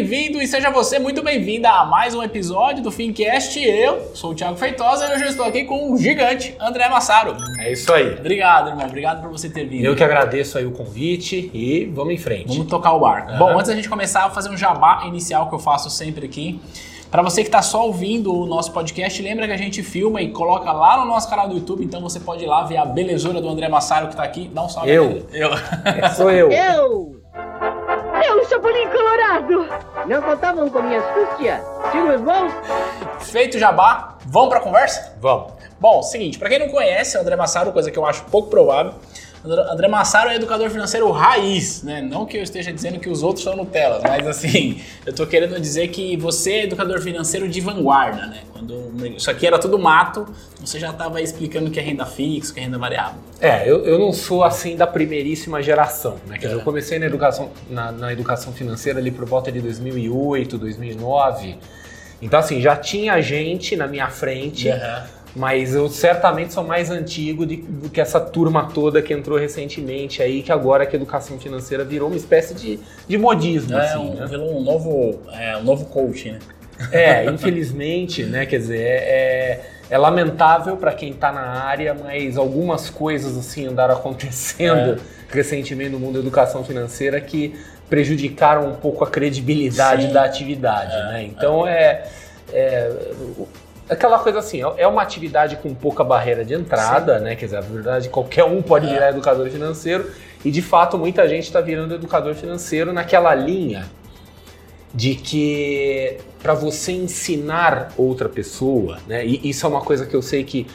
Bem-vindo e seja você muito bem-vinda a mais um episódio do Fincast. Eu sou o Thiago Feitosa e hoje eu estou aqui com o gigante André Massaro. É isso aí. Obrigado, irmão. Obrigado por você ter vindo. Eu que agradeço aí o convite e vamos em frente. Vamos tocar o barco. Uhum. Bom, antes da gente começar, eu vou fazer um jabá inicial que eu faço sempre aqui. Para você que está só ouvindo o nosso podcast, lembra que a gente filma e coloca lá no nosso canal do YouTube, então você pode ir lá ver a belezura do André Massaro que está aqui. Dá um salve. Eu. Eu. Sou eu. Eu! Eu, Chapolin Colorado! Não contavam com minha astúcia? Tiro bom? Feito o jabá, vamos para a conversa? Vamos. Bom, seguinte, para quem não conhece o André Massaro, coisa que eu acho pouco provável, André Massaro é educador financeiro raiz, né? Não que eu esteja dizendo que os outros são Nutelas, mas assim, eu tô querendo dizer que você é educador financeiro de vanguarda, né? Quando isso aqui era tudo mato, você já estava explicando o que é renda fixa, o que é renda variável. É, eu, eu não sou assim da primeiríssima geração, né? Quer dizer, É. eu comecei na educação, na, na educação financeira ali por volta de 2008, 2009. Então, assim, já tinha gente na minha frente, mas eu certamente sou mais antigo de- do que essa turma toda que entrou recentemente aí, que agora que a educação financeira virou uma espécie de, de modismo, É, assim, um, né? virou um novo, é, um novo coach, né? É, infelizmente, né? Quer dizer, é, é lamentável para quem está na área, mas algumas coisas assim andaram acontecendo recentemente no mundo da educação financeira que prejudicaram um pouco a credibilidade Sim. da atividade, né? Então é, é aquela coisa assim, é uma atividade com pouca barreira de entrada, né? Quer dizer, na verdade qualquer um pode É. virar educador financeiro e de fato muita gente está virando educador financeiro naquela linha de que para você ensinar outra pessoa, né? E isso é uma coisa que eu sei que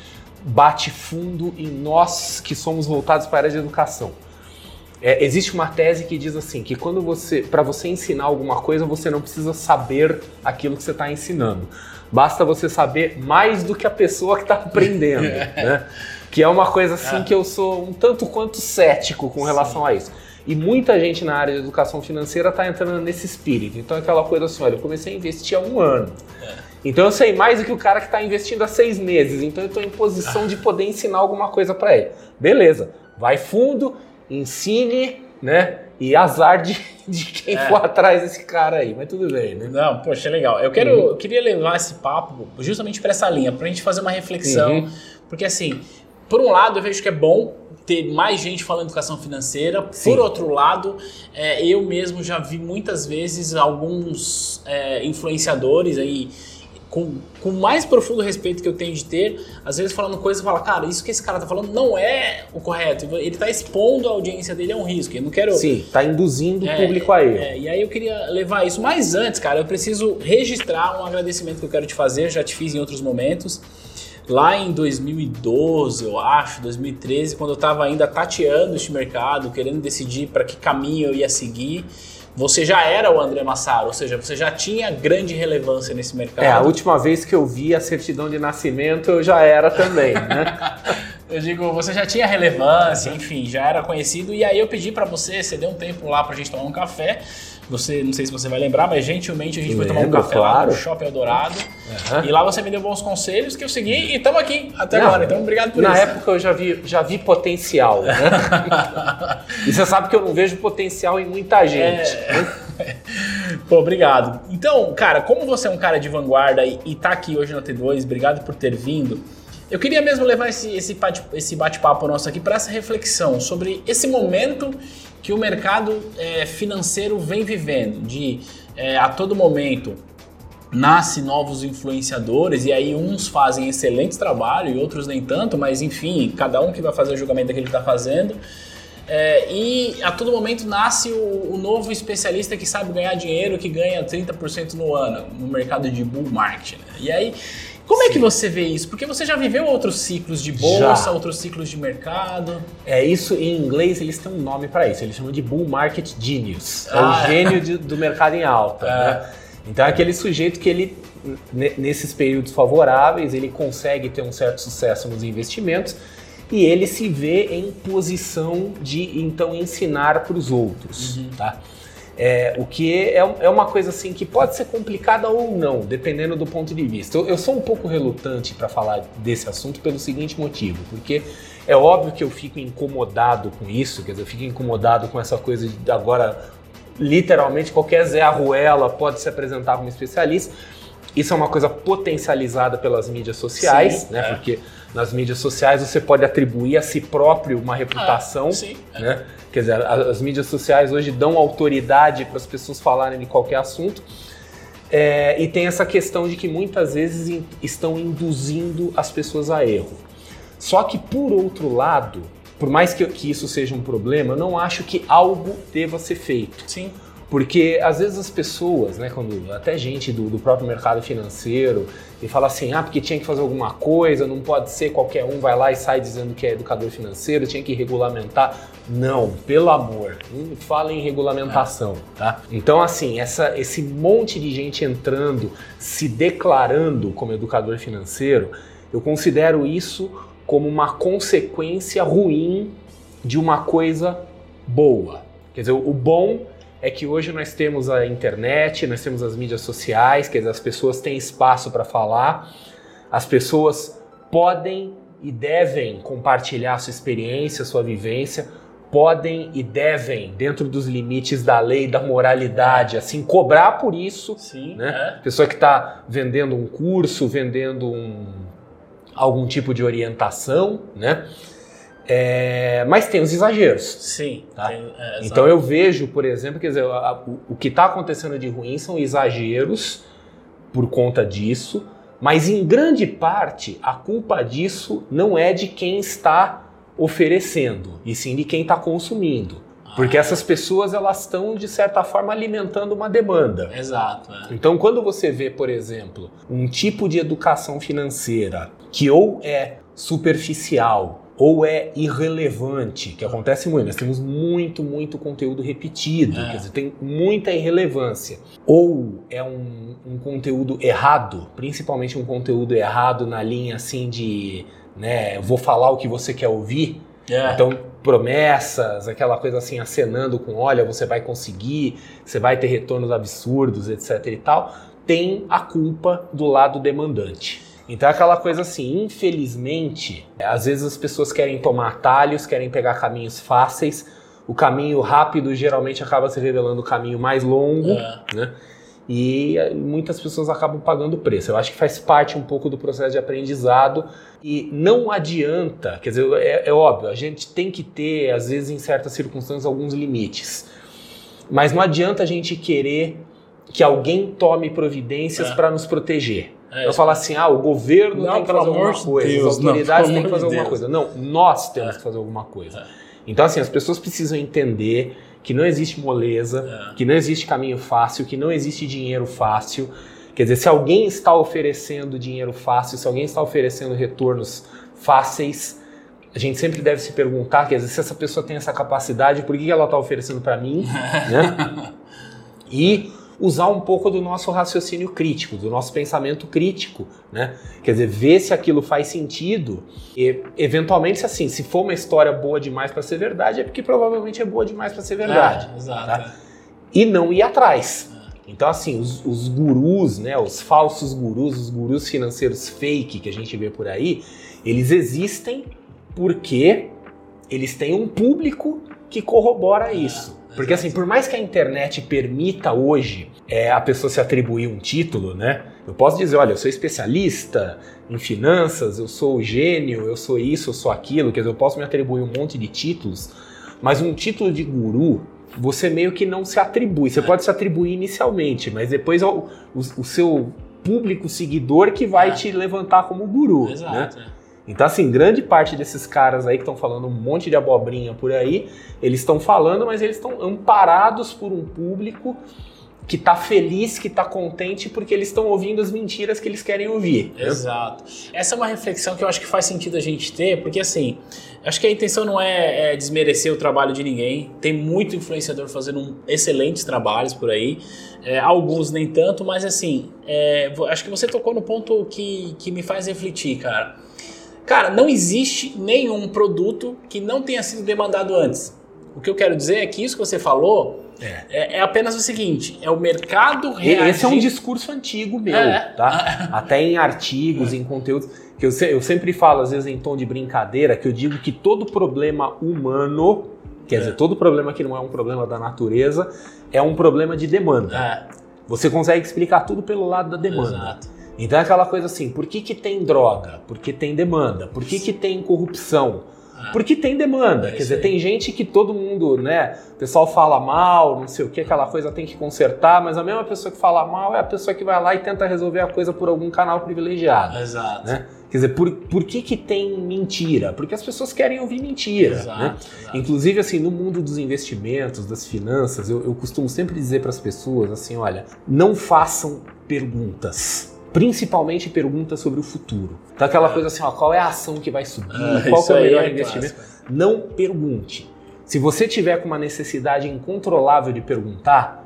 bate fundo em nós que somos voltados para a área de educação. É, existe uma tese que diz assim que quando você, para você ensinar alguma coisa, você não precisa saber aquilo que você está ensinando. Basta você saber mais do que a pessoa que está aprendendo, né? Que é uma coisa assim É. que eu sou um tanto quanto cético com relação a isso. E muita gente na área de educação financeira está entrando nesse espírito. Então é aquela coisa assim, olha, eu comecei a investir há um ano. Então eu sei mais do que o cara que está investindo há seis meses. Então eu estou em posição de poder ensinar alguma coisa para ele. Beleza, vai fundo, ensine, né? E azar de, de quem É. for atrás desse cara aí. Mas tudo bem, né? Não, poxa, legal. Eu quero, eu queria levar esse papo justamente para essa linha, para a gente fazer uma reflexão, Uhum. porque assim, por um lado eu vejo que é bom ter mais gente falando educação financeira, Sim. por outro lado, é, eu mesmo já vi muitas vezes alguns é, influenciadores aí com, com o mais profundo respeito que eu tenho de ter, às vezes falando coisas e fala, cara, isso que esse cara tá falando não é o correto. Ele tá expondo a audiência dele a um risco. Eu não quero. Sim, tá induzindo o É, público a erro. É, e aí eu queria levar isso. Mas antes, cara, eu preciso registrar um agradecimento que eu quero te fazer, eu já te fiz em outros momentos. Lá em 2012, eu acho, 2013, quando eu estava ainda tateando este mercado, querendo decidir para que caminho eu ia seguir, você já era o André Massaro, ou seja, você já tinha grande relevância nesse mercado. É, a última vez que eu vi a certidão de nascimento eu já era também, né? Eu digo, você já tinha relevância, enfim, já era conhecido. E aí eu pedi pra você, você deu um tempo lá pra gente tomar um café. Você, não sei se você vai lembrar, mas gentilmente a gente foi tomar um café lá claro. no Shopping Eldorado. Aham. E lá você me deu bons conselhos que eu segui e estamos aqui até Não, agora. Então, obrigado por Na isso. época eu já vi, já vi potencial, né? e você sabe que eu não vejo potencial em muita gente. É. Pô, obrigado. Então, cara, como você é um cara de vanguarda e, e tá aqui hoje na T2, obrigado por ter vindo. Eu queria mesmo levar esse, esse bate-papo nosso aqui para essa reflexão sobre esse momento que o mercado eh, financeiro vem vivendo, de eh, a todo momento nasce novos influenciadores e aí uns fazem excelente trabalho e outros nem tanto, mas enfim, cada um que vai fazer o julgamento que está fazendo. É, e a todo momento nasce o, o novo especialista que sabe ganhar dinheiro, que ganha 30% no ano no mercado de bull market. né? E aí Como é que Sim. você vê isso? Porque você já viveu outros ciclos de bolsa, Já. outros ciclos de mercado. É isso, em inglês eles têm um nome para isso, eles chamam de Bull Market Genius. É Ah, o gênio de- do mercado em alta. É. né? Então é aquele sujeito que ele, ne- nesses períodos favoráveis, ele consegue ter um certo sucesso nos investimentos e ele se vê em posição de então ensinar para os outros. Uhum. Tá? É, o que é, é uma coisa assim que pode ser complicada ou não, dependendo do ponto de vista. Eu, eu sou um pouco relutante para falar desse assunto pelo seguinte motivo, porque é óbvio que eu fico incomodado com isso, quer dizer, eu fico incomodado com essa coisa de agora, literalmente, qualquer Zé Arruela pode se apresentar como especialista. Isso é uma coisa potencializada pelas mídias sociais, Sim, né? é. Porque nas mídias sociais você pode atribuir a si próprio uma reputação, Sim. é. né? Quer dizer, a- as mídias sociais hoje dão autoridade para as pessoas falarem de qualquer assunto. É, e tem essa questão de que muitas vezes in- estão induzindo as pessoas a erro. Só que, por outro lado, por mais que, que isso seja um problema, eu não acho que algo deva ser feito. Sim. Porque às vezes as pessoas, né, quando até gente do, do próprio mercado financeiro, e fala assim, ah, porque tinha que fazer alguma coisa, não pode ser qualquer um vai lá e sai dizendo que é educador financeiro, tinha que regulamentar. Não, pelo amor, fala em regulamentação, tá? Então, assim, essa, esse monte de gente entrando, se declarando como educador financeiro, eu considero isso como uma consequência ruim de uma coisa boa. Quer dizer, o bom é que hoje nós temos a internet, nós temos as mídias sociais, quer dizer, as pessoas têm espaço para falar, as pessoas podem e devem compartilhar sua experiência, sua vivência, podem e devem, dentro dos limites da lei, da moralidade, assim, cobrar por isso Sim. né? Pessoa que está vendendo um curso, vendendo um, algum tipo de orientação, né? É, mas tem os exageros. É. Sim. Tá. Tem- é. Então eu vejo, por exemplo, quer dizer, a- o, o que está acontecendo de ruim são exageros por conta disso, mas em grande parte a culpa disso não é de quem está oferecendo, e sim de quem está consumindo. Porque Ah, essas pessoas elas estão de certa forma alimentando uma demanda. Exato. é. Então, quando você vê, por exemplo, um tipo de educação financeira que ou é superficial ou é irrelevante, que acontece muito, nós temos muito, muito conteúdo repetido, É. quer dizer, tem muita irrelevância. Ou é um, um conteúdo errado, principalmente um conteúdo errado na linha assim de, né, vou falar o que você quer ouvir, É. então, promessas, aquela coisa assim, acenando com, olha, você vai conseguir, você vai ter retornos absurdos, etc e tal, tem a culpa do lado demandante. Então é aquela coisa assim, infelizmente, às vezes as pessoas querem tomar atalhos, querem pegar caminhos fáceis, o caminho rápido geralmente acaba se revelando o caminho mais longo, É. né? E eh, muitas pessoas acabam pagando o preço. Eu acho que faz parte um pouco do processo de aprendizado e não adianta, quer dizer, é, é óbvio, a gente tem que ter, às vezes, em certas circunstâncias, alguns limites. Mas não adianta a gente querer que alguém tome providências É. para nos proteger. É, Eu falar assim, ah, o governo Não, tem que fazer alguma coisa, Deus, as não, autoridades têm que amor fazer alguma Deus. coisa. Não, nós temos É. que fazer alguma coisa. É. Então, assim, as pessoas precisam entender que não existe moleza, É. que não existe caminho fácil, que não existe dinheiro fácil. Quer dizer, se alguém está oferecendo dinheiro fácil, se alguém está oferecendo retornos fáceis, a gente sempre deve se perguntar, quer dizer, se essa pessoa tem essa capacidade, por que ela está oferecendo para mim, né? E usar um pouco do nosso raciocínio crítico, do nosso pensamento crítico, né? Quer dizer, ver se aquilo faz sentido e, eventualmente, se assim, se for uma história boa demais para ser verdade, é porque provavelmente é boa demais para ser verdade É, exato. tá? e não ir atrás. Então, assim, os, os gurus, né, os falsos gurus, os gurus financeiros fake que a gente vê por aí, eles existem porque eles têm um público que corrobora isso. Porque, assim, por mais que a internet permita hoje é, a pessoa se atribuir um título, né? Eu posso dizer, olha, eu sou especialista em finanças, eu sou gênio, eu sou isso, eu sou aquilo, quer dizer, eu posso me atribuir um monte de títulos, mas um título de guru, você meio que não se atribui. Você pode se atribuir inicialmente, mas depois é o, o, o seu público seguidor que vai É. te levantar como guru. Né? Exato. é. Então, assim, grande parte desses caras aí que estão falando um monte de abobrinha por aí, eles estão falando, mas eles estão amparados por um público que tá feliz, que tá contente porque eles estão ouvindo as mentiras que eles querem ouvir. Exato. Essa é uma reflexão que eu acho que faz sentido a gente ter, porque assim, acho que a intenção não é, é desmerecer o trabalho de ninguém. Tem muito influenciador fazendo um- excelentes trabalhos por aí. É, alguns nem tanto, mas assim, é, acho que você tocou no ponto que, que me faz refletir, cara. Cara, não existe nenhum produto que não tenha sido demandado antes. O que eu quero dizer é que isso que você falou é, é apenas o seguinte: é o mercado reagir. Esse é um discurso antigo meu, É. tá? Até em artigos, em conteúdos. Que eu, eu sempre falo, às vezes em tom de brincadeira, que eu digo que todo problema humano, quer É. dizer, todo problema que não é um problema da natureza, é um problema de demanda. É, Você consegue explicar tudo pelo lado da demanda. exato. Então é aquela coisa assim, por que, que tem droga? Porque tem demanda. Por que, que tem corrupção? Ah. Porque tem demanda. É Quer dizer, aí. tem gente que todo mundo, né? O pessoal fala mal, não sei o que, aquela coisa tem que consertar, mas a mesma pessoa que fala mal é a pessoa que vai lá e tenta resolver a coisa por algum canal privilegiado. Exato. Né? Quer dizer, por, por que, que tem mentira? Porque as pessoas querem ouvir mentira. Exato, né? exato. Inclusive, assim, no mundo dos investimentos, das finanças, eu, eu costumo sempre dizer para as pessoas assim: olha, não façam perguntas. Principalmente perguntas sobre o futuro. Então, aquela coisa assim: ó, qual é a ação que vai subir? Ah, qual é o melhor é investimento? clássico. Não pergunte. Se você tiver com uma necessidade incontrolável de perguntar,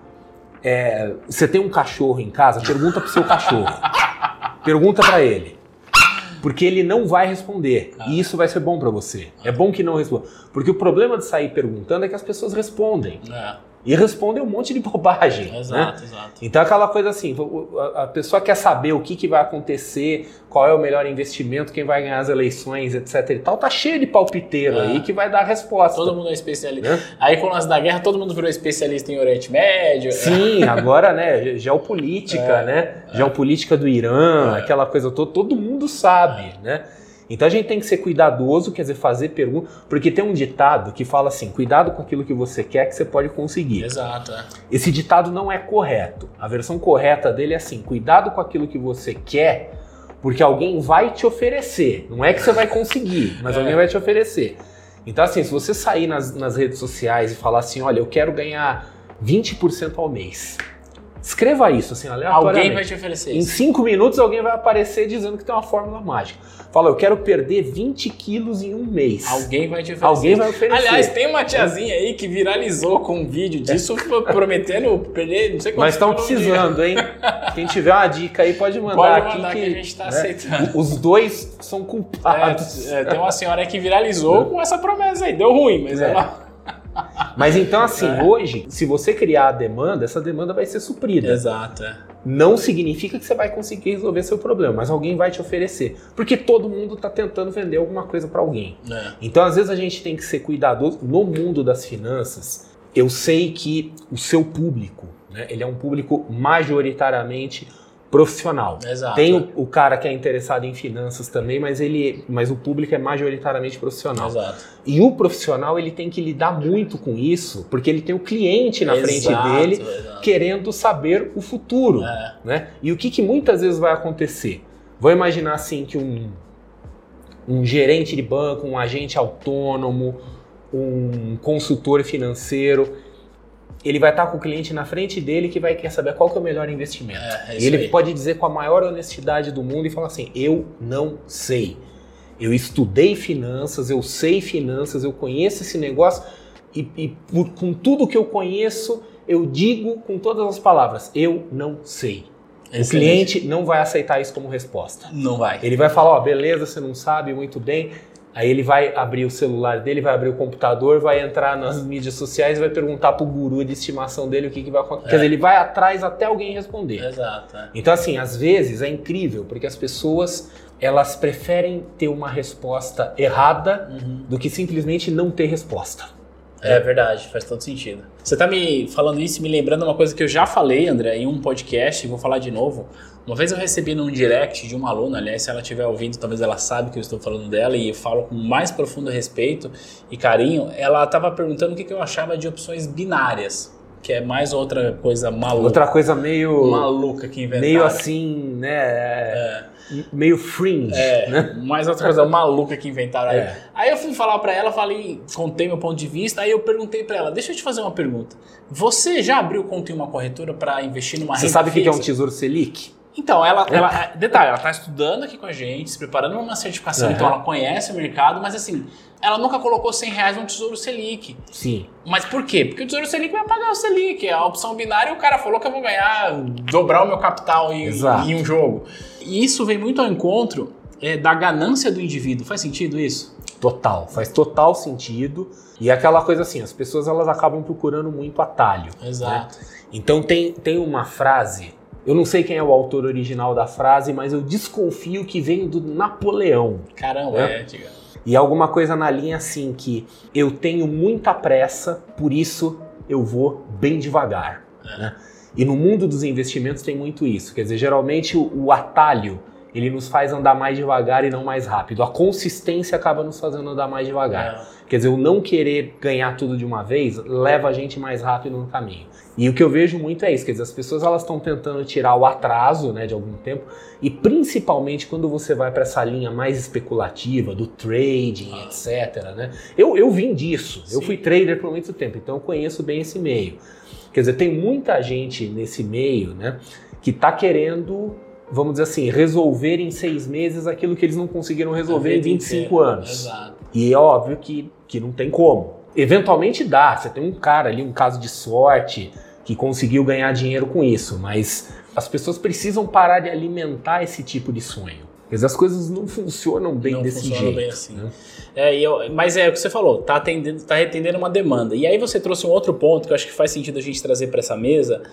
é, você tem um cachorro em casa, pergunta pro seu cachorro. pergunta para ele. Porque ele não vai responder. Ah. E isso vai ser bom para você. É bom que não responda. Porque o problema de sair perguntando é que as pessoas respondem. É, E respondem um monte de bobagem. né? exato, exato. Então aquela coisa assim, a pessoa quer saber o que, que vai acontecer, qual é o melhor investimento, quem vai ganhar as eleições, etc e tal, tá cheio de palpiteiro Ah. aí que vai dar a resposta. Todo mundo é especialista. Né? Aí com o lance da guerra, todo mundo virou especialista em Oriente Médio. Sim, agora, né, geopolítica, É, né? Geopolítica do Irã, É. aquela coisa toda, todo mundo sabe, né? Então a gente tem que ser cuidadoso, quer dizer, fazer perguntas, porque tem um ditado que fala assim: cuidado com aquilo que você quer que você pode conseguir. Exato, é. Esse ditado não é correto. A versão correta dele é assim: cuidado com aquilo que você quer, porque alguém vai te oferecer. Não é que você vai conseguir, mas É. alguém vai te oferecer. Então, assim, se você sair nas, nas redes sociais e falar assim: olha, eu quero ganhar 20% ao mês. Escreva isso, assim, aleatoriamente. Alguém vai te oferecer Em isso. cinco minutos alguém vai aparecer dizendo que tem uma fórmula mágica. Fala, eu quero perder 20 quilos em um mês. Alguém vai te oferecer. Alguém vai oferecer. Aliás, tem uma tiazinha aí que viralizou com um vídeo disso, prometendo perder não sei Mas estão precisando, hein? Quem tiver uma dica aí pode mandar Pode aqui mandar que, a gente tá né, aceitando. Os dois são culpados. É, é, tem uma senhora aí que viralizou com essa promessa aí. Deu ruim, mas É. ela. Mas então, assim, É. hoje, se você criar a demanda, essa demanda vai ser suprida. Exato. é. Não significa que você vai conseguir resolver seu problema, mas alguém vai te oferecer. Porque todo mundo está tentando vender alguma coisa para alguém. É. Então, às vezes, a gente tem que ser cuidadoso. No mundo das finanças, eu sei que o seu público, né, ele é um público majoritariamente profissional. Exato. Tem o, o cara que é interessado em finanças também, mas ele, mas o público é majoritariamente profissional. Exato. E o profissional ele tem que lidar muito com isso, porque ele tem o cliente na frente Exato, dele exato. querendo saber o futuro, É. né? E o que, que muitas vezes vai acontecer? Vou imaginar assim que um um gerente de banco, um agente autônomo, um consultor financeiro, ele vai estar com o cliente na frente dele que vai querer saber qual que é o melhor investimento. É, é e ele aí. pode dizer com a maior honestidade do mundo e falar assim: eu não sei. Eu estudei finanças, eu sei finanças, eu conheço esse negócio e, e por- com tudo que eu conheço, eu digo com todas as palavras: eu não sei. O Excelente. cliente não vai aceitar isso como resposta. Não vai. Ele vai falar, ó, beleza, você não sabe muito bem. Aí ele vai abrir o celular dele, vai abrir o computador, vai entrar nas mídias sociais e vai perguntar pro guru de estimação dele o que, que vai acontecer. Quer dizer, ele vai atrás até alguém responder. Exato. é. Então, assim, às vezes é incrível, porque as pessoas elas preferem ter uma resposta errada Uhum. do que simplesmente não ter resposta. É verdade, faz todo sentido. Você tá me falando isso me lembrando uma coisa que eu já falei, André, em um podcast, e vou falar de novo. Uma vez eu recebi num direct de uma aluna, aliás, se ela estiver ouvindo, talvez ela saiba que eu estou falando dela e eu falo com mais profundo respeito e carinho. Ela estava perguntando o que eu achava de opções binárias, que é mais outra coisa maluca. Outra coisa meio. maluca que inventaram. meio assim, né? é, Meio fringe. É, né? mais outra coisa maluca que inventaram aí. É. Aí eu fui falar pra ela, falei, contei meu ponto de vista, aí eu perguntei pra ela, deixa eu te fazer uma pergunta. Você já abriu conta em uma corretora pra investir numa Você renda sabe o que é um tesouro Selic? Então, ela, ela detalhe, ela tá estudando aqui com a gente, se preparando uma certificação, Aham. então ela conhece o mercado, mas assim, ela nunca colocou 100 reais no Tesouro Selic. Sim. Mas por quê? Porque o Tesouro Selic vai pagar o Selic, é a opção binária o cara falou que eu vou ganhar, dobrar o meu capital em, em um jogo. E isso vem muito ao encontro é, da ganância do indivíduo. Faz sentido isso? Total, faz total sentido. E é aquela coisa assim, as pessoas elas acabam procurando muito atalho. Exato. Então tem, tem uma frase, eu não sei quem é o autor original da frase, mas eu desconfio que veio do Napoleão. Caramba, É. é, diga. E alguma coisa na linha assim que eu tenho muita pressa, por isso eu vou bem devagar. né? E no mundo dos investimentos tem muito isso. Quer dizer, geralmente o, o atalho ele nos faz andar mais devagar e não mais rápido. A consistência acaba nos fazendo andar mais devagar. Quer dizer, o não querer ganhar tudo de uma vez leva a gente mais rápido no caminho. E o que eu vejo muito é isso, quer dizer, as pessoas elas estão tentando tirar o atraso, né, de algum tempo, e principalmente quando você vai para essa linha mais especulativa do trading, etc, né? Eu, eu vim disso. Eu Sim. fui trader por muito tempo, então eu conheço bem esse meio. Quer dizer, tem muita gente nesse meio, né, que está querendo, vamos dizer assim, resolver em seis meses aquilo que eles não conseguiram resolver em vida 25 inteira. anos. Exato. E é óbvio que, que não tem como. Eventualmente dá, você tem um cara ali, um caso de sorte, que conseguiu ganhar dinheiro com isso, mas as pessoas precisam parar de alimentar esse tipo de sonho. Dizer, as coisas não funcionam bem Não desse funciona jeito. bem assim. né? É, e eu- mas é o que você falou, tá atendendo, tá atendendo uma demanda. E aí você trouxe um outro ponto que eu acho que faz sentido a gente trazer para essa mesa,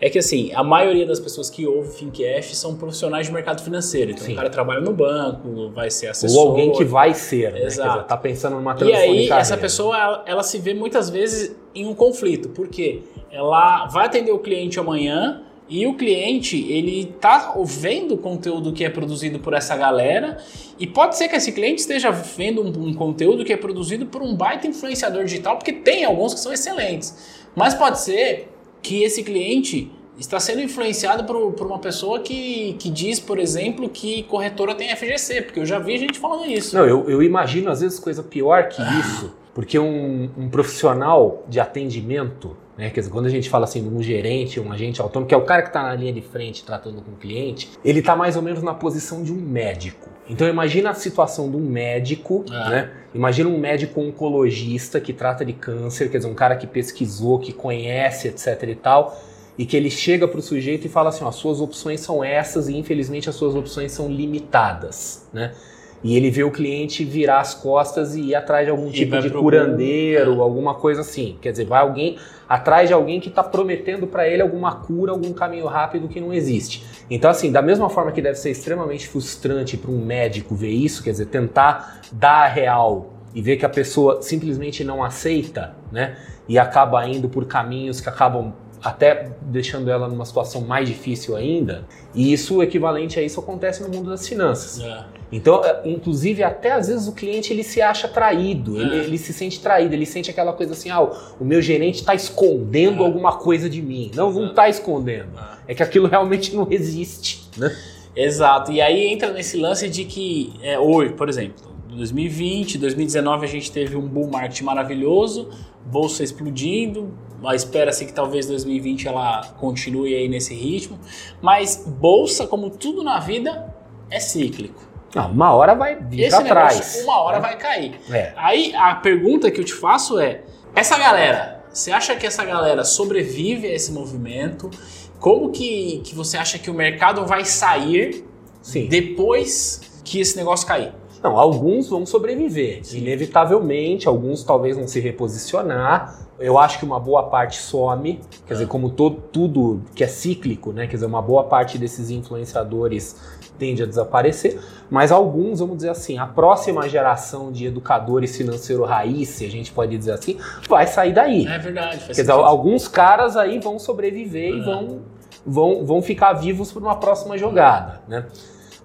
é que assim, a maioria das pessoas que ouvem Fincast são profissionais de mercado financeiro. Então Sim. o cara trabalha no banco, vai ser assessor. Ou alguém que vai ser, né? Exato. dizer, tá pensando numa E transição de aí, essa pessoa, ela, ela se vê muitas vezes em um conflito. Por quê? Ela vai atender o cliente amanhã e o cliente, ele tá vendo o conteúdo que é produzido por essa galera e pode ser que esse cliente esteja vendo um, um conteúdo que é produzido por um baita influenciador digital, porque tem alguns que são excelentes. Mas pode ser que esse cliente está sendo influenciado por, por uma pessoa que, que diz, por exemplo, que corretora tem FGC, porque eu já vi gente falando isso. Não, eu, eu imagino às vezes coisa pior que isso, porque um, um profissional de atendimento, né, quer dizer, quando a gente fala assim de um gerente, um agente autônomo, que é o cara que está na linha de frente tratando com o cliente, ele está mais ou menos na posição de um médico. Então imagina a situação de um médico, Ah. né? Imagina um médico oncologista que trata de câncer, quer dizer, um cara que pesquisou, que conhece, etc e tal, e que ele chega para o sujeito e fala assim, ó, suas opções são essas e infelizmente as suas opções são limitadas, né? E ele vê o cliente virar as costas e ir atrás de algum E tipo de curandeiro, Google. alguma coisa assim. Quer dizer, vai alguém atrás de alguém que está prometendo para ele alguma cura, algum caminho rápido que não existe. Então, assim, da mesma forma que deve ser extremamente frustrante para um médico ver isso, quer dizer, tentar dar a real e ver que a pessoa simplesmente não aceita, né? E acaba indo por caminhos que acabam até deixando ela numa situação mais difícil ainda. E isso, o equivalente a isso, acontece no mundo das finanças. É. Então, é, inclusive, até às vezes o cliente ele se acha traído, ele, É. ele se sente traído, ele sente aquela coisa assim: ah, o- meu gerente está escondendo É. alguma coisa de mim. Não, não está escondendo. É que aquilo realmente não existe. Né? Exato. E aí entra nesse lance de que é, hoje, por exemplo, 2020, 2019 a gente teve um bull market maravilhoso, bolsa explodindo, espera-se que talvez 2020 ela continue aí nesse ritmo, mas bolsa, como tudo na vida, é cíclico. Não, uma hora vai vir Esse pra negócio, trás. uma hora né? vai cair. É. Aí a pergunta que eu te faço é: essa galera, você acha que essa galera sobrevive a esse movimento? Como que, que você acha que o mercado vai sair Sim. depois que esse negócio cair? Não, alguns vão sobreviver, Sim. inevitavelmente, alguns talvez vão se reposicionar. Eu acho que uma boa parte some, quer dizer, como todo, tudo que é cíclico, né? Quer dizer, uma boa parte desses influenciadores tende a desaparecer, mas alguns, vamos dizer assim, a próxima geração de educadores financeiro raiz, se a gente pode dizer assim, vai sair daí. É verdade, faz Quer dizer, alguns caras aí vão sobreviver e É. vão, vão, vão ficar vivos para uma próxima jogada, né?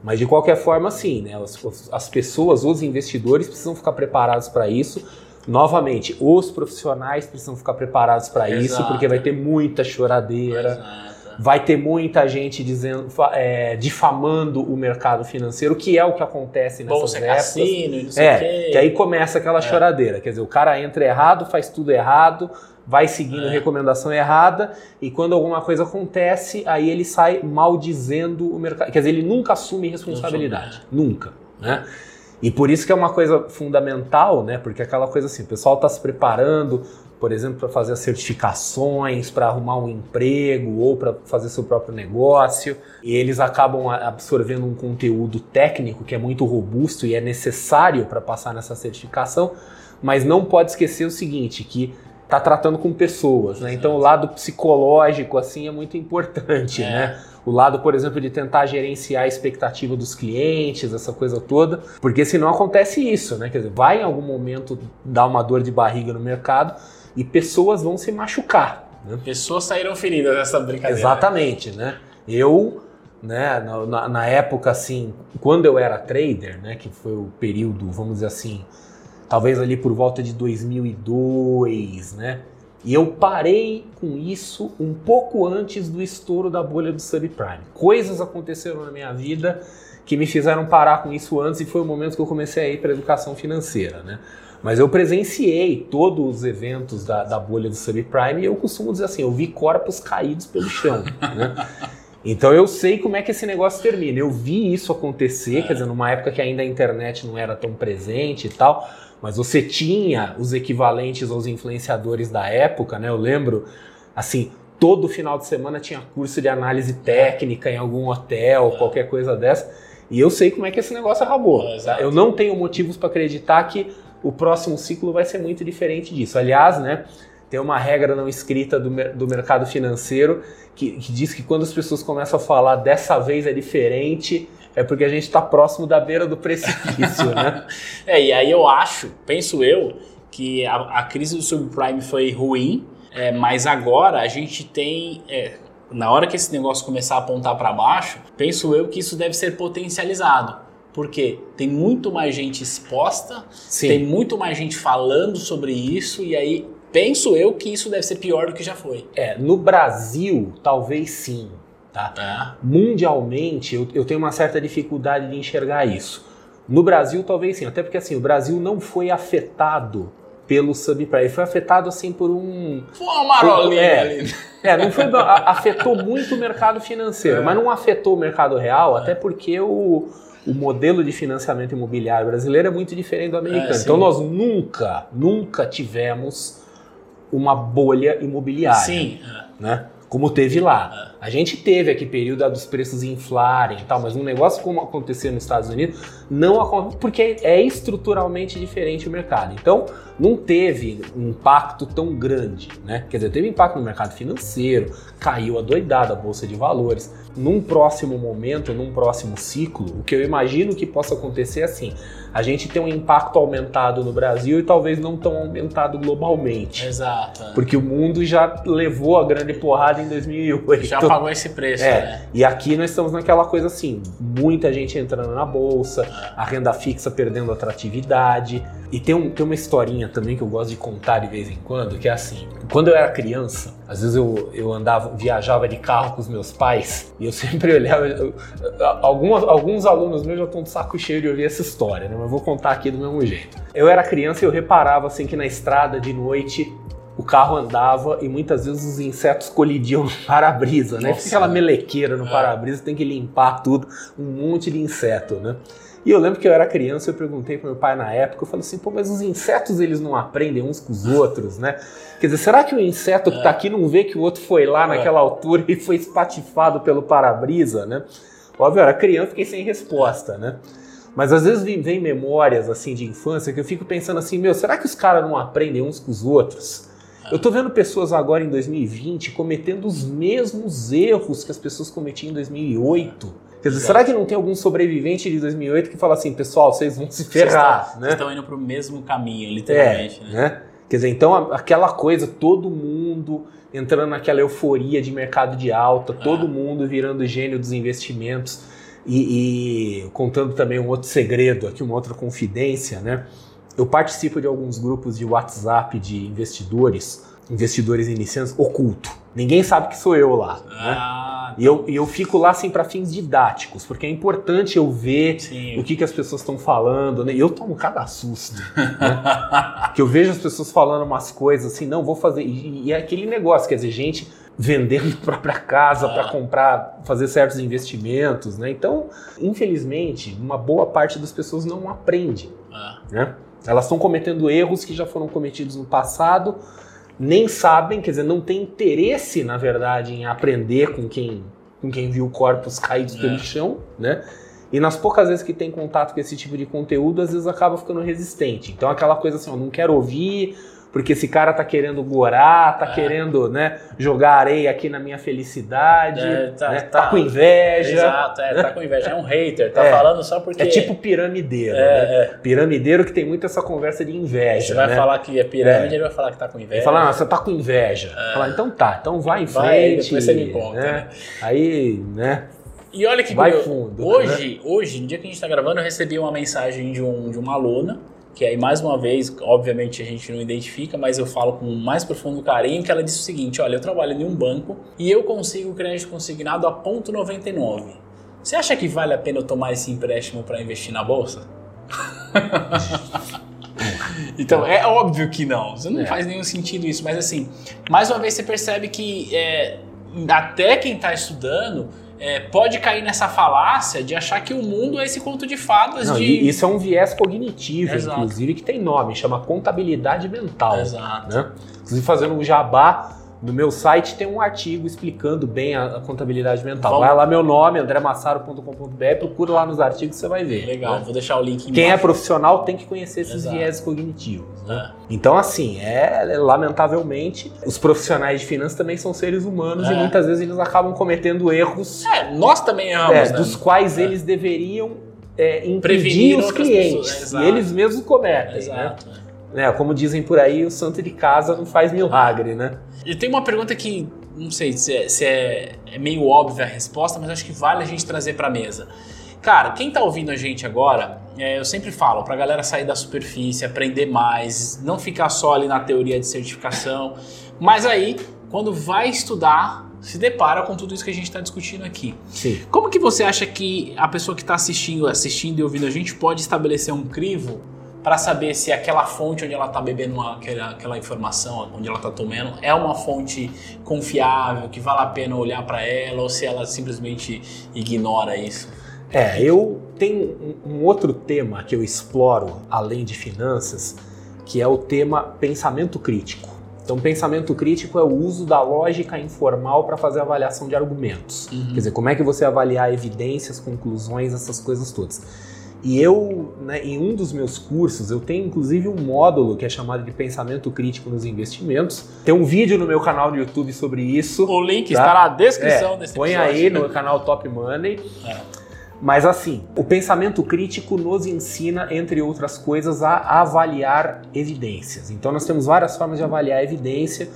Mas de qualquer forma, sim, né? As, as pessoas, os investidores precisam ficar preparados para isso. Novamente, os profissionais precisam ficar preparados para isso, porque vai ter muita choradeira, Exato. vai ter muita gente dizendo, é, difamando o mercado financeiro, que é o que acontece nessas Bolsa é épocas. cassino e não sei o É, quê. que aí começa aquela choradeira. Quer dizer, o cara entra errado, faz tudo errado, vai seguindo É. recomendação errada, e quando alguma coisa acontece, aí ele sai maldizendo o mercado. Quer dizer, ele nunca assume responsabilidade. Nunca. Né? E por isso que é uma coisa fundamental, né? Porque aquela coisa assim, o pessoal está se preparando, por exemplo, para fazer as certificações, para arrumar um emprego ou para fazer seu próprio negócio, e eles acabam absorvendo um conteúdo técnico que é muito robusto e é necessário para passar nessa certificação, mas não pode esquecer o seguinte, que está tratando com pessoas, né? Então o lado psicológico assim é muito importante, É. né? O lado, por exemplo, de tentar gerenciar a expectativa dos clientes, essa coisa toda, porque senão acontece isso, né? Quer dizer, vai em algum momento dar uma dor de barriga no mercado e pessoas vão se machucar. Né? Pessoas saíram feridas dessa brincadeira. Exatamente, né? Eu, né, na, na- na época assim, quando eu era trader, né, que foi o período, vamos dizer assim, talvez ali por volta de 2002, né? E eu parei com isso um pouco antes do estouro da bolha do subprime. Coisas aconteceram na minha vida que me fizeram parar com isso antes e foi o momento que eu comecei a ir para educação financeira, né? Mas eu presenciei todos os eventos da, da bolha do subprime e eu costumo dizer assim, eu vi corpos caídos pelo chão, né? Então eu sei como é que esse negócio termina. Eu vi isso acontecer, quer dizer, numa época que ainda a internet não era tão presente e tal, mas você tinha os equivalentes aos influenciadores da época, né? Eu lembro, assim, todo final de semana tinha curso de análise técnica em algum hotel, qualquer coisa dessa. E eu sei como é que esse negócio acabou. É, tá? Eu não tenho motivos para acreditar que o próximo ciclo vai ser muito diferente disso. Aliás, né? Tem uma regra não escrita do, do mercado financeiro que, que diz que quando as pessoas começam a falar dessa vez é diferente, é porque a gente está próximo da beira do precipício, né? É, e aí eu acho, penso eu, que a, a crise do subprime foi ruim, é, mas agora a gente tem. é, na hora que esse negócio começar a apontar para baixo, penso eu que isso deve ser potencializado. Porque tem muito mais gente exposta, Sim. tem muito mais gente falando sobre isso, e aí penso eu que isso deve ser pior do que já foi. É, no Brasil, talvez sim, tá? Tá? Mundialmente, eu, eu tenho uma certa dificuldade de enxergar isso. No Brasil, talvez sim, até porque assim, o Brasil não foi afetado pelo subprime, ele foi afetado assim por um Foi uma marolinha É. ali. É, não foi, afetou muito o mercado financeiro, É. mas não afetou o mercado real, até porque o, o modelo de financiamento imobiliário brasileiro é muito diferente do americano. É, então nós nunca, nunca tivemos uma bolha imobiliária, Sim. né? Como teve lá. A gente teve aqui período dos preços inflarem e tal, mas um negócio como aconteceu nos Estados Unidos não acontece porque é estruturalmente diferente o mercado. Então, não teve um impacto tão grande, né? Quer dizer, teve impacto no mercado financeiro, caiu a doidada a bolsa de valores. Num próximo momento, num próximo ciclo, o que eu imagino que possa acontecer é assim: a gente tem um impacto aumentado no Brasil e talvez não tão aumentado globalmente. Exato. Porque o mundo já levou a grande porrada em 2008. Já pagou esse preço, É, né? e aqui nós estamos naquela coisa assim, muita gente entrando na bolsa, a renda fixa perdendo atratividade. E tem, um, tem uma historinha também que eu gosto de contar de vez em quando, que é assim, quando eu era criança, às vezes eu, eu andava, viajava de carro com os meus pais, e eu sempre olhava. eu- algumas, alguns alunos meus já estão de saco cheio de ouvir essa história, né? Mas eu vou contar aqui do mesmo jeito. Eu era criança e eu reparava assim que na estrada de noite o carro andava e muitas vezes os insetos colidiam no para-brisa, né? Nossa. Fica aquela melequeira no É. para-brisa, tem que limpar tudo, um monte de inseto, né? E eu lembro que eu era criança, eu perguntei pro meu pai na época, eu falei assim, pô, mas os insetos eles não aprendem uns com os outros, né? Quer dizer, será que o inseto que tá aqui não vê que o outro foi lá É. naquela altura e foi espatifado pelo para-brisa, né? Óbvio, eu era criança, fiquei sem resposta, né? Mas às vezes vem, vem memórias assim de infância que eu fico pensando assim, meu, será que os caras não aprendem uns com os outros? Eu tô vendo pessoas agora em 2020 cometendo os mesmos erros que as pessoas cometiam em 2008. Quer dizer, Exato. será que não tem algum sobrevivente de 2008 que fala assim, pessoal, vocês vão se ferrar, Vocês né? estão indo pro mesmo caminho, É, literalmente, né? né? Quer dizer, então aquela coisa, todo mundo entrando naquela euforia de mercado de alta, todo mundo virando gênio dos investimentos e, e contando também um outro segredo aqui, uma outra confidência, né? Eu participo de alguns grupos de WhatsApp de investidores, investidores iniciantes, oculto. Ninguém sabe que sou eu lá, né? Ah. E eu, e eu fico lá assim para fins didáticos, porque é importante eu ver Sim. o que, que as pessoas estão falando, né? E eu tomo cada susto, né? que eu vejo as pessoas falando umas coisas assim, não, vou fazer. E, e é aquele negócio, quer dizer, gente vendendo a própria casa para comprar, fazer certos investimentos, né? Então, infelizmente, uma boa parte das pessoas não aprende, Ah, né? Elas estão cometendo erros que já foram cometidos no passado, nem sabem, quer dizer, não tem interesse, na verdade, em aprender com quem, com quem viu corpos caídos É. pelo chão, né? E nas poucas vezes que tem contato com esse tipo de conteúdo, às vezes acaba ficando resistente. Então aquela coisa assim, ó, não quero ouvir, porque esse cara tá querendo gorar, tá É. querendo, né, jogar areia aqui na minha felicidade, É, tá- né, tá. tá com inveja. Exato, é, tá com inveja. É um hater, tá É. falando só porque. É tipo piramideiro, né? É, é. Piramideiro que tem muito essa conversa de inveja, Você vai né? falar que é pirâmide, É. ele vai falar que tá com inveja. Ele fala, ah, você tá com inveja. Fala, então tá, então vai em Vai, frente. depois você me conta, né? né? Aí, né? E olha que Vai curioso. fundo, Hoje, hoje, no dia que a gente está gravando, eu recebi uma mensagem de, um, de uma aluna, que aí mais uma vez, obviamente a gente não identifica, mas eu falo com o mais profundo carinho, que ela disse o seguinte: olha, eu trabalho em um banco e eu consigo crédito consignado a ponto 99. Você acha que vale a pena eu tomar esse empréstimo para investir na bolsa? então, é óbvio que não. Você não É. faz nenhum sentido isso. Mas assim, mais uma vez você percebe que é, até quem está estudando é, pode cair nessa falácia de achar que o mundo é esse conto de fadas Não, de. isso é um viés cognitivo, Exato. inclusive, que tem nome, chama contabilidade mental. Exato. Né? Inclusive, fazendo um jabá, no meu site tem um artigo explicando bem a, a contabilidade mental. Vamos- Vai lá, meu nome, andremassaro.com.br, procura lá nos artigos, você vai ver. Legal, né? vou deixar o link Quem é embaixo. profissional tem que conhecer esses Exato. viés cognitivos. Né? É. Então, assim, é lamentavelmente, os profissionais de finanças também são seres humanos É. e muitas vezes eles acabam cometendo erros É, nós também erramos, é, né? dos quais É. eles deveriam é, impedir Prevenir os clientes. pessoas, exato. e eles mesmos cometem. Né? Exato. Né, Como dizem por aí, o santo de casa não faz milagre, né? E tem uma pergunta que não sei se, é, se é- é meio óbvia a resposta, mas acho que vale a gente trazer pra mesa. Cara, quem tá ouvindo a gente agora, é, eu sempre falo pra galera sair da superfície, aprender mais, não ficar só ali na teoria de certificação, mas aí, quando vai estudar, se depara com tudo isso que a gente está discutindo aqui. Sim. Como que você acha que a pessoa que está assistindo, assistindo e ouvindo a gente pode estabelecer um crivo para saber se aquela fonte onde ela está bebendo uma- aquela, aquela informação, onde ela está tomando, é uma fonte confiável, que vale a pena olhar para ela, ou se ela simplesmente ignora isso? É, eu tenho um, outro tema que eu exploro além de finanças, que é o tema pensamento crítico. Então, pensamento crítico é o uso da lógica informal para fazer avaliação de argumentos. Quer dizer, como é que você avaliar evidências, conclusões, essas coisas todas. E eu, né, em um dos meus cursos, eu tenho inclusive um módulo que é chamado de pensamento crítico nos investimentos. Tem um vídeo no meu canal do YouTube sobre isso. O link Tá. está na descrição É, desse põe episódio. aí no canal Top Money. É. Mas assim, o pensamento crítico nos ensina, entre outras coisas, a avaliar evidências. Então nós temos várias formas de avaliar a evidência.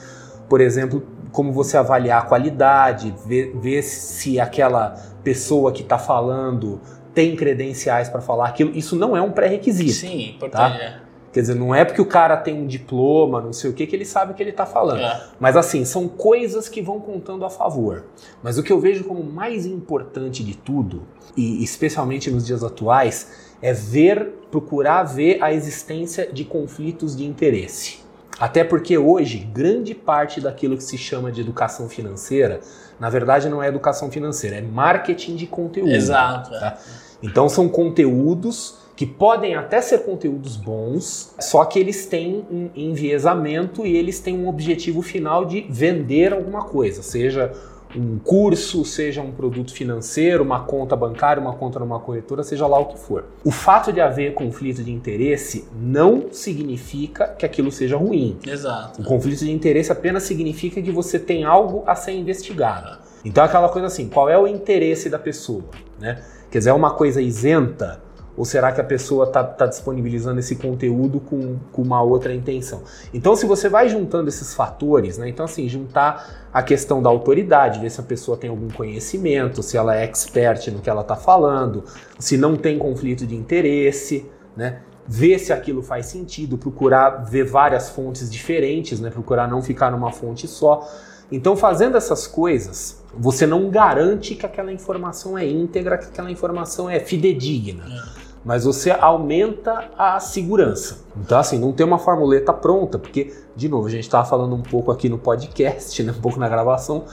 Por exemplo, como você avaliar a qualidade, ver, ver se aquela pessoa que está falando tem credenciais para falar aquilo. Isso não é um pré-requisito. Sim, importante. é. Quer dizer, não é porque o cara tem um diploma, não sei o que, que ele sabe o que ele está falando. É. Mas assim, são coisas que vão contando a favor. Mas o que eu vejo como mais importante de tudo, e especialmente nos dias atuais, é ver, procurar ver a existência de conflitos de interesse. Até porque hoje, grande parte daquilo que se chama de educação financeira, na verdade não é educação financeira, é marketing de conteúdo. Exato. é. Tá. Então são conteúdos que podem até ser conteúdos bons, só que eles têm um enviesamento e eles têm um objetivo final de vender alguma coisa, seja um curso, seja um produto financeiro, uma conta bancária, uma conta numa corretora, seja lá o que for. O fato de haver conflito de interesse não significa que aquilo seja ruim. Exato. O conflito de interesse apenas significa que você tem algo a ser investigado. Então aquela coisa assim, qual é o interesse da pessoa? Né? Quer dizer, é uma coisa isenta? Ou será que a pessoa está disponibilizando esse conteúdo com, com uma outra intenção? Então, se você vai juntando esses fatores, né? Então, assim, juntar a questão da autoridade, ver se a pessoa tem algum conhecimento, se ela é expert no que ela está falando, se não tem conflito de interesse, né? ver se aquilo faz sentido, procurar ver várias fontes diferentes, né? procurar não ficar numa fonte só. Então, fazendo essas coisas, você não garante que aquela informação é íntegra, que aquela informação é fidedigna. É. Mas você aumenta a segurança. Então, assim, não tem uma formuleta pronta, porque, de novo, a gente estava falando um pouco aqui no podcast, né, um pouco na gravação,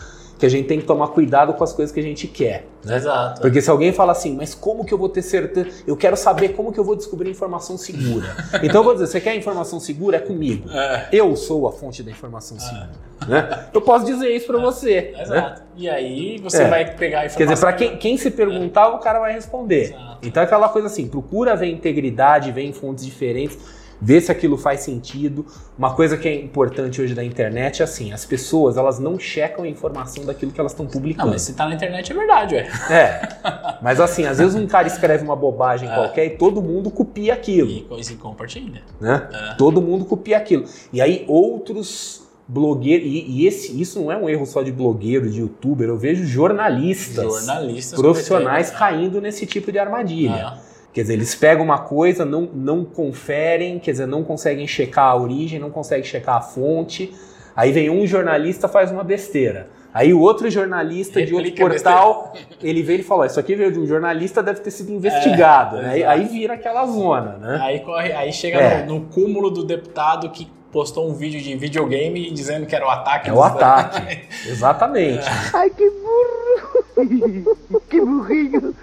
que a gente tem que tomar cuidado com as coisas que a gente quer. Né? Exato. Porque se alguém fala assim, mas como que eu vou ter certeza? Eu quero saber como que eu vou descobrir informação segura. então eu vou dizer, você quer informação segura? É comigo. É. Eu sou a fonte da informação é. segura. Né? Eu posso dizer isso para é. você. Exato. Né? E aí você é. vai pegar a informação. Quer dizer, para quem, quem, se perguntar, o cara vai responder. Exato. Então é aquela coisa assim, procura ver integridade, ver em fontes diferentes ver se aquilo faz sentido. Uma coisa que é importante hoje da internet é assim, as pessoas elas não checam a informação daquilo que elas estão publicando. Não, mas se tá na internet é verdade, ué. É. Mas assim, às vezes um cara escreve uma bobagem é. qualquer e todo mundo copia aquilo. E, se compartilha. Né? É. Todo mundo copia aquilo. E aí outros blogueiros, e, e, esse, isso não é um erro só de blogueiro, de youtuber, eu vejo jornalistas, jornalistas profissionais caindo nesse tipo de armadilha. É. Quer dizer, eles pegam uma coisa, não, não conferem, quer dizer, não conseguem checar a origem, não conseguem checar a fonte. Aí vem um jornalista faz uma besteira. Aí o outro jornalista Replica de outro portal, ele vê e fala: Isso aqui veio de um jornalista, deve ter sido investigado. É, né? Aí vira aquela zona, né? Aí, corre, aí chega é. no, no, cúmulo do deputado que postou um vídeo de videogame dizendo que era o ataque. É o ataque. Exatamente. Ai, que burro! Que burrinho!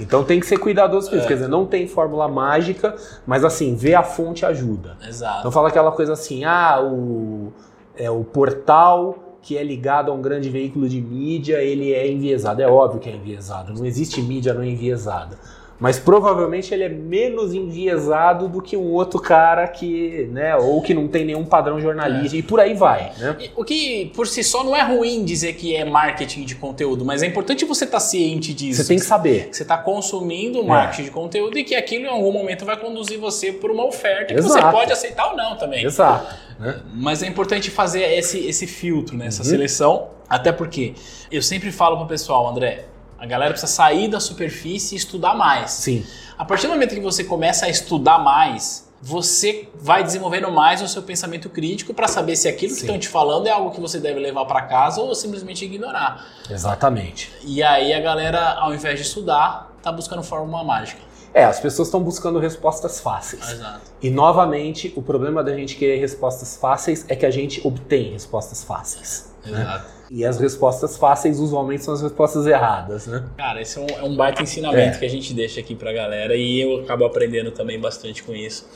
Então tem que ser cuidadoso com isso. É. Quer dizer, não tem fórmula mágica, mas assim, ver a fonte ajuda. Exato. Então fala aquela coisa assim: ah, o, é, o portal que é ligado a um grande veículo de mídia, ele é enviesado. É óbvio que é enviesado. Não existe mídia não enviesada mas provavelmente ele é menos enviesado do que um outro cara que, né, ou que não tem nenhum padrão jornalístico é. e por aí vai, né? O que por si só não é ruim dizer que é marketing de conteúdo, mas é importante você estar tá ciente disso. Você tem que saber. Que você está consumindo marketing é. de conteúdo e que aquilo em algum momento vai conduzir você por uma oferta Exato. que você pode aceitar ou não também. Exato. Né? Mas é importante fazer esse, esse filtro, né, essa uhum. seleção, até porque eu sempre falo para o pessoal, André, a galera precisa sair da superfície e estudar mais. Sim. A partir do momento que você começa a estudar mais, você vai desenvolvendo mais o seu pensamento crítico para saber se aquilo Sim. que estão te falando é algo que você deve levar para casa ou simplesmente ignorar. Exatamente. E aí a galera, ao invés de estudar, tá buscando fórmula mágica. É, as pessoas estão buscando respostas fáceis. Exato. E novamente, o problema da gente querer respostas fáceis é que a gente obtém respostas fáceis. Né? Exato. Né? E as respostas fáceis usualmente são as respostas erradas, né? Cara, esse é um, é um baita ensinamento é. que a gente deixa aqui pra galera e eu acabo aprendendo também bastante com isso.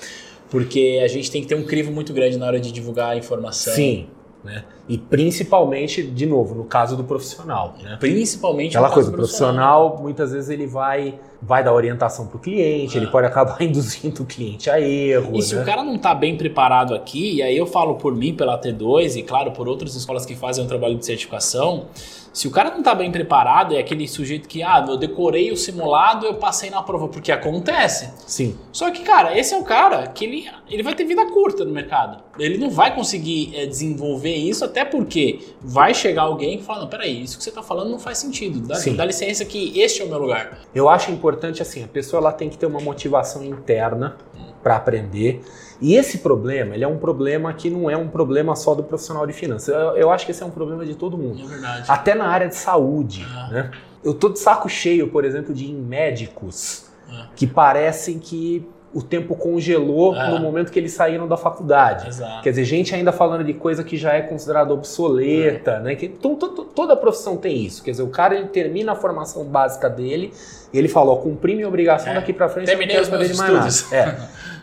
Porque a gente tem que ter um crivo muito grande na hora de divulgar a informação. Sim. Né? E principalmente, de novo, no caso do profissional. Né? Principalmente Aquela coisa, o profissional, profissional, muitas vezes ele vai, vai dar orientação para o cliente, ah. ele pode acabar induzindo o cliente a erro. E né? se o cara não está bem preparado aqui, e aí eu falo por mim, pela T2, e claro, por outras escolas que fazem um trabalho de certificação, se o cara não está bem preparado, é aquele sujeito que, ah, eu decorei o simulado, eu passei na prova, porque acontece. Sim. Só que, cara, esse é o cara que ele, ele vai ter vida curta no mercado. Ele não vai conseguir é, desenvolver isso, até porque vai chegar alguém que fala, não, peraí, isso que você está falando não faz sentido. Dá, dá, licença que este é o meu lugar. Eu acho importante, assim, a pessoa ela tem que ter uma motivação interna hum. para aprender. E esse problema, ele é um problema que não é um problema só do profissional de finanças. Eu, eu acho que esse é um problema de todo mundo. É verdade. Até na área de saúde. Ah. Né? Eu tô de saco cheio, por exemplo, de médicos ah. que parecem que o tempo congelou é. no momento que eles saíram da faculdade. Exato. Quer dizer, gente ainda falando de coisa que já é considerada obsoleta, é. né? Que, então, toda profissão tem isso. Quer dizer, o cara ele termina a formação básica dele e ele fala, ó, cumpri minha obrigação é. daqui para frente, Terminei de mais nada. É.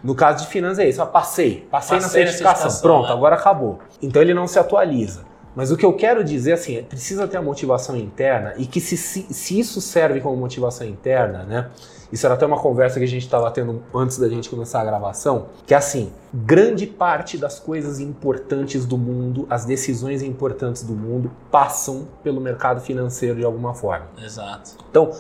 No caso de finanças é isso, ó, passei, passei, passei na certificação, na pronto, é. agora acabou. Então ele não se atualiza. Mas o que eu quero dizer assim, é, precisa ter a motivação interna e que se, se, se isso serve como motivação interna, né? Isso era até uma conversa que a gente estava tendo antes da gente começar a gravação, que é assim, grande parte das coisas importantes do mundo, as decisões importantes do mundo passam pelo mercado financeiro de alguma forma. Exato. Então,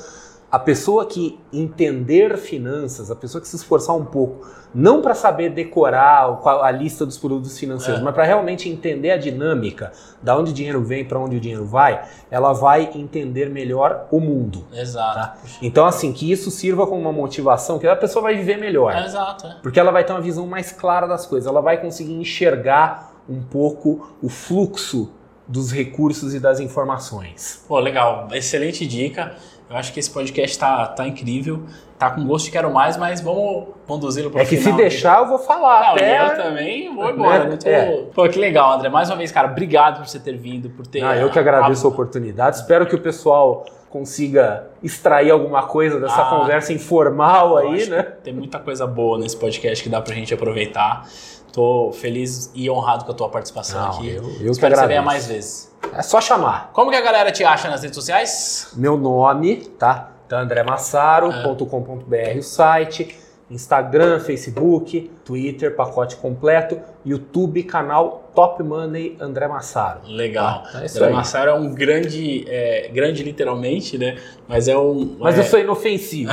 a pessoa que entender finanças, a pessoa que se esforçar um pouco, não para saber decorar a lista dos produtos financeiros, é. mas para realmente entender a dinâmica, da onde o dinheiro vem, para onde o dinheiro vai, ela vai entender melhor o mundo. Exato. Tá? Então, assim, que isso sirva como uma motivação, que a pessoa vai viver melhor. É, exato. É. Porque ela vai ter uma visão mais clara das coisas, ela vai conseguir enxergar um pouco o fluxo dos recursos e das informações. Pô, legal. Excelente dica. Eu acho que esse podcast tá, tá incrível. Tá com gosto de quero mais, mas vamos conduzi-lo para o É que final. se deixar, eu vou falar. Não, até... eu também vou embora. Né? Tô... É. Pô, que legal, André. Mais uma vez, cara, obrigado por você ter vindo, por ter. Ah, eu que agradeço a, a oportunidade. Espero que o pessoal consiga extrair alguma coisa dessa ah, conversa informal aí, né? Tem muita coisa boa nesse podcast que dá pra gente aproveitar. Tô feliz e honrado com a tua participação Não, aqui. Eu, eu Espero que, que você venha mais vezes. É só chamar. Como que a galera te acha nas redes sociais? Meu nome, tá? Então, andremassaro.com.br é. o site, Instagram, Facebook, Twitter, pacote completo, YouTube, canal Top Money André Massaro. Legal. Tá? É André aí. Massaro é um grande, é, grande literalmente, né? Mas é um... Mas é... eu sou inofensivo.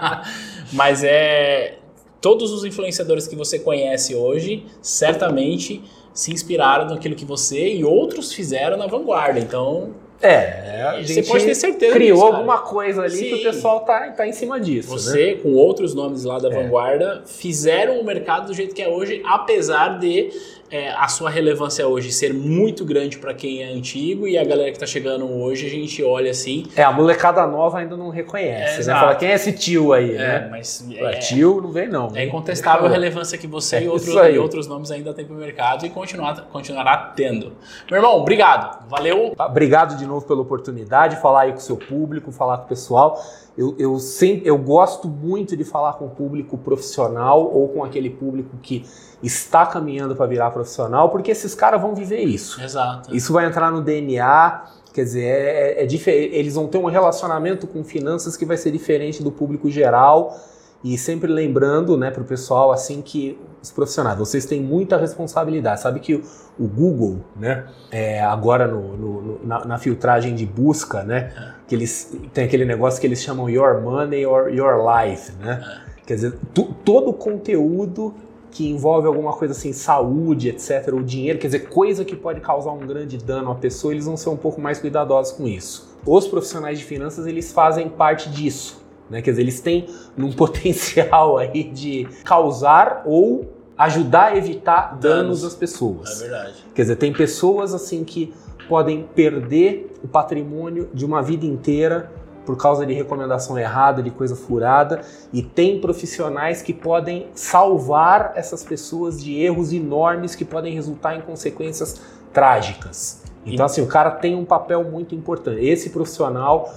Mas é... Todos os influenciadores que você conhece hoje, certamente se inspiraram naquilo que você e outros fizeram na vanguarda. Então, é, a gente você pode ter certeza criou disso, alguma coisa ali Sim. que o pessoal tá, tá em cima disso. Você, né? com outros nomes lá da é. vanguarda, fizeram o mercado do jeito que é hoje, apesar de é, a sua relevância hoje ser muito grande para quem é antigo e a galera que está chegando hoje, a gente olha assim. É, a molecada nova ainda não reconhece, é, né? Fala, quem é esse tio aí, é, né? Mas é, tio não vem, não. É incontestável a relevância que você é, e, outros, e outros nomes ainda têm para o mercado e continuar, continuará tendo. Meu irmão, obrigado. Valeu. Obrigado de novo pela oportunidade, falar aí com o seu público, falar com o pessoal. Eu, eu, sempre, eu gosto muito de falar com o público profissional ou com aquele público que está caminhando para virar profissional, porque esses caras vão viver isso. Exato. Isso vai entrar no DNA, quer dizer, é, é, é eles vão ter um relacionamento com finanças que vai ser diferente do público geral. E sempre lembrando né, para o pessoal assim que os profissionais, vocês têm muita responsabilidade. Sabe que o, o Google, né, é, agora no, no, no na, na, filtragem de busca, né, é. Que eles tem aquele negócio que eles chamam Your Money or Your Life, né? É. Quer dizer, tu, todo o conteúdo que envolve alguma coisa assim, saúde, etc., o dinheiro, quer dizer, coisa que pode causar um grande dano à pessoa, eles vão ser um pouco mais cuidadosos com isso. Os profissionais de finanças, eles fazem parte disso, né? Quer dizer, eles têm um potencial aí de causar ou ajudar a evitar danos, danos às pessoas. É verdade. Quer dizer, tem pessoas assim que podem perder o patrimônio de uma vida inteira por causa de recomendação errada, de coisa furada, e tem profissionais que podem salvar essas pessoas de erros enormes que podem resultar em consequências trágicas. Então, assim, o cara tem um papel muito importante. Esse profissional,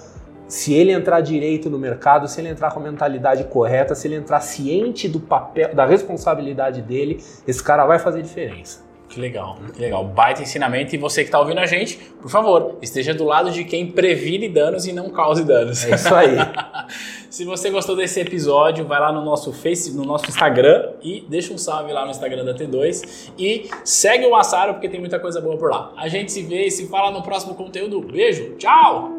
se ele entrar direito no mercado, se ele entrar com a mentalidade correta, se ele entrar ciente do papel, da responsabilidade dele, esse cara vai fazer diferença. Que legal, que legal. Baita ensinamento. E você que está ouvindo a gente, por favor, esteja do lado de quem previne danos e não cause danos. É isso aí. Se você gostou desse episódio, vai lá no nosso Face, no nosso Instagram e deixa um salve lá no Instagram da T2 e segue o Massaro porque tem muita coisa boa por lá. A gente se vê e se fala no próximo conteúdo. Beijo, tchau!